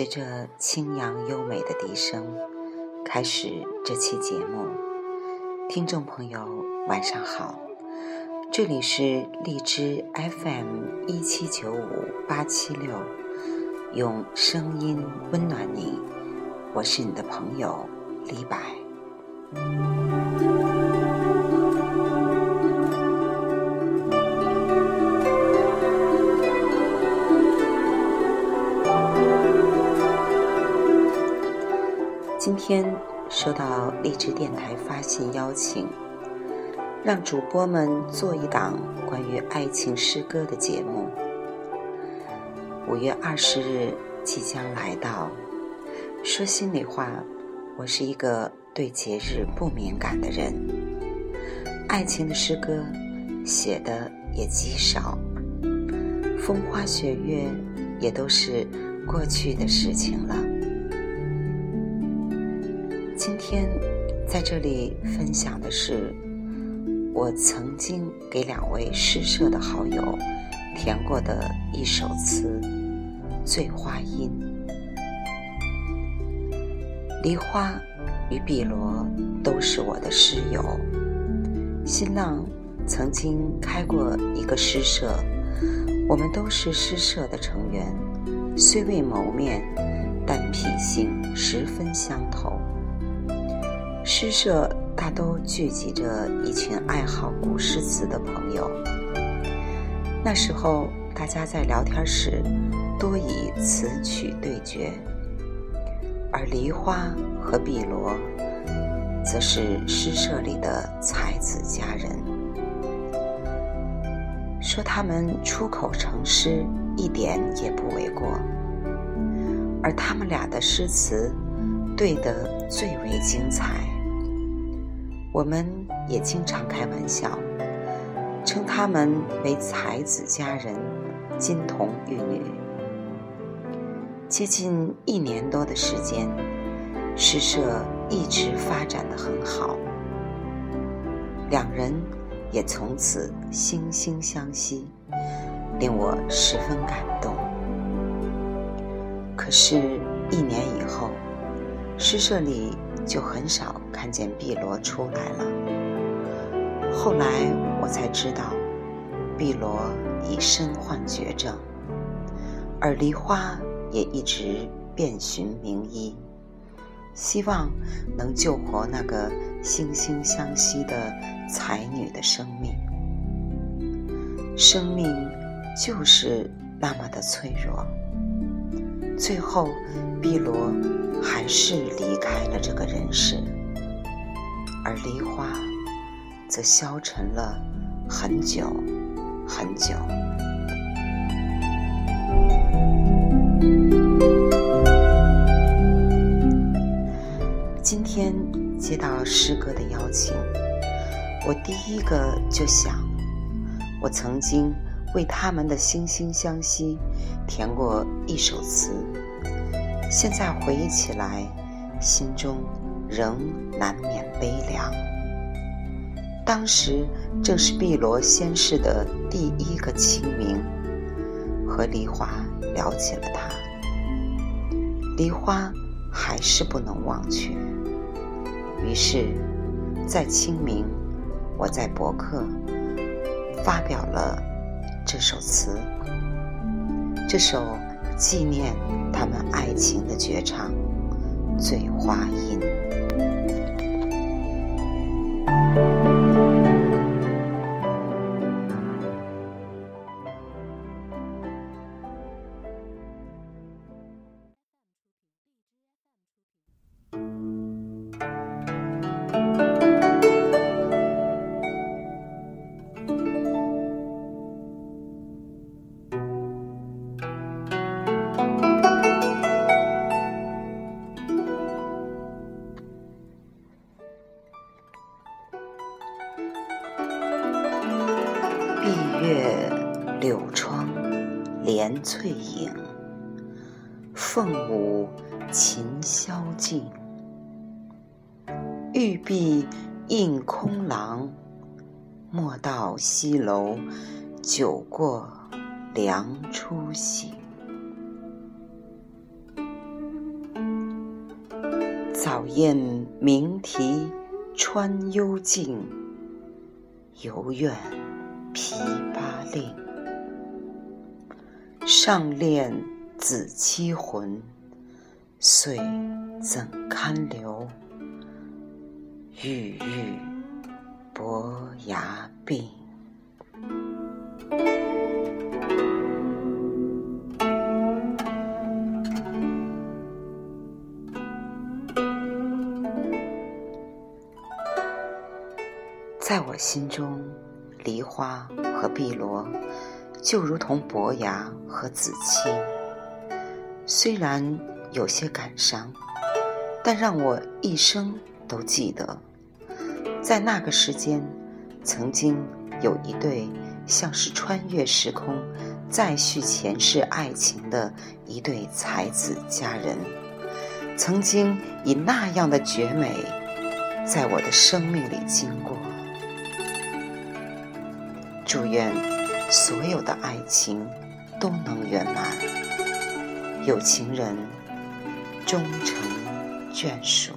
随着清扬优美的笛声，开始这期节目。听众朋友，晚上好，这里是荔枝 FM 一七九五八七六，用声音温暖你，我是你的朋友李白。今天收到励志电台发信邀请，让主播们做一档关于爱情诗歌的节目。五月二十日即将来到，说心里话，我是一个对节日不敏感的人，爱情的诗歌写的也极少，风花雪月也都是过去的事情了。今天在这里分享的是我曾经给两位诗社的好友填过的一首词《醉花阴》。梨花与碧螺都是我的诗友，新浪曾经开过一个诗社，我们都是诗社的成员，虽未谋面，但脾性十分相投。诗社大都聚集着一群爱好古诗词的朋友。那时候，大家在聊天时多以词曲对决，而梨花和碧螺则是诗社里的才子佳人。说他们出口成诗一点也不为过，而他们俩的诗词。对得最为精彩，我们也经常开玩笑，称他们为才子佳人、金童玉女。接近一年多的时间，诗社一直发展的很好，两人也从此惺惺相惜，令我十分感动。可是，一年以后。诗社里就很少看见碧螺出来了。后来我才知道，碧螺已身患绝症，而梨花也一直遍寻名医，希望能救活那个惺惺相惜的才女的生命。生命就是那么的脆弱。最后，碧螺。还是离开了这个人世，而梨花则消沉了很久很久。今天接到师哥的邀请，我第一个就想，我曾经为他们的惺惺相惜填过一首词。现在回忆起来，心中仍难免悲凉。当时正是碧螺仙逝的第一个清明，和梨花聊起了他。梨花还是不能忘却，于是，在清明，我在博客发表了这首词。这首。纪念他们爱情的绝唱《醉花阴》。碧月柳窗帘翠影，凤舞琴箫静。玉璧映空廊，莫道西楼酒过凉初醒。早雁鸣啼穿幽径，犹怨琵琶令。上恋子期魂，遂怎堪留？郁郁伯牙病。在我心中，梨花和碧螺就如同伯牙和子期。虽然有些感伤，但让我一生都记得，在那个时间，曾经有一对像是穿越时空、再续前世爱情的一对才子佳人，曾经以那样的绝美，在我的生命里经过。祝愿所有的爱情都能圆满，有情人终成眷属。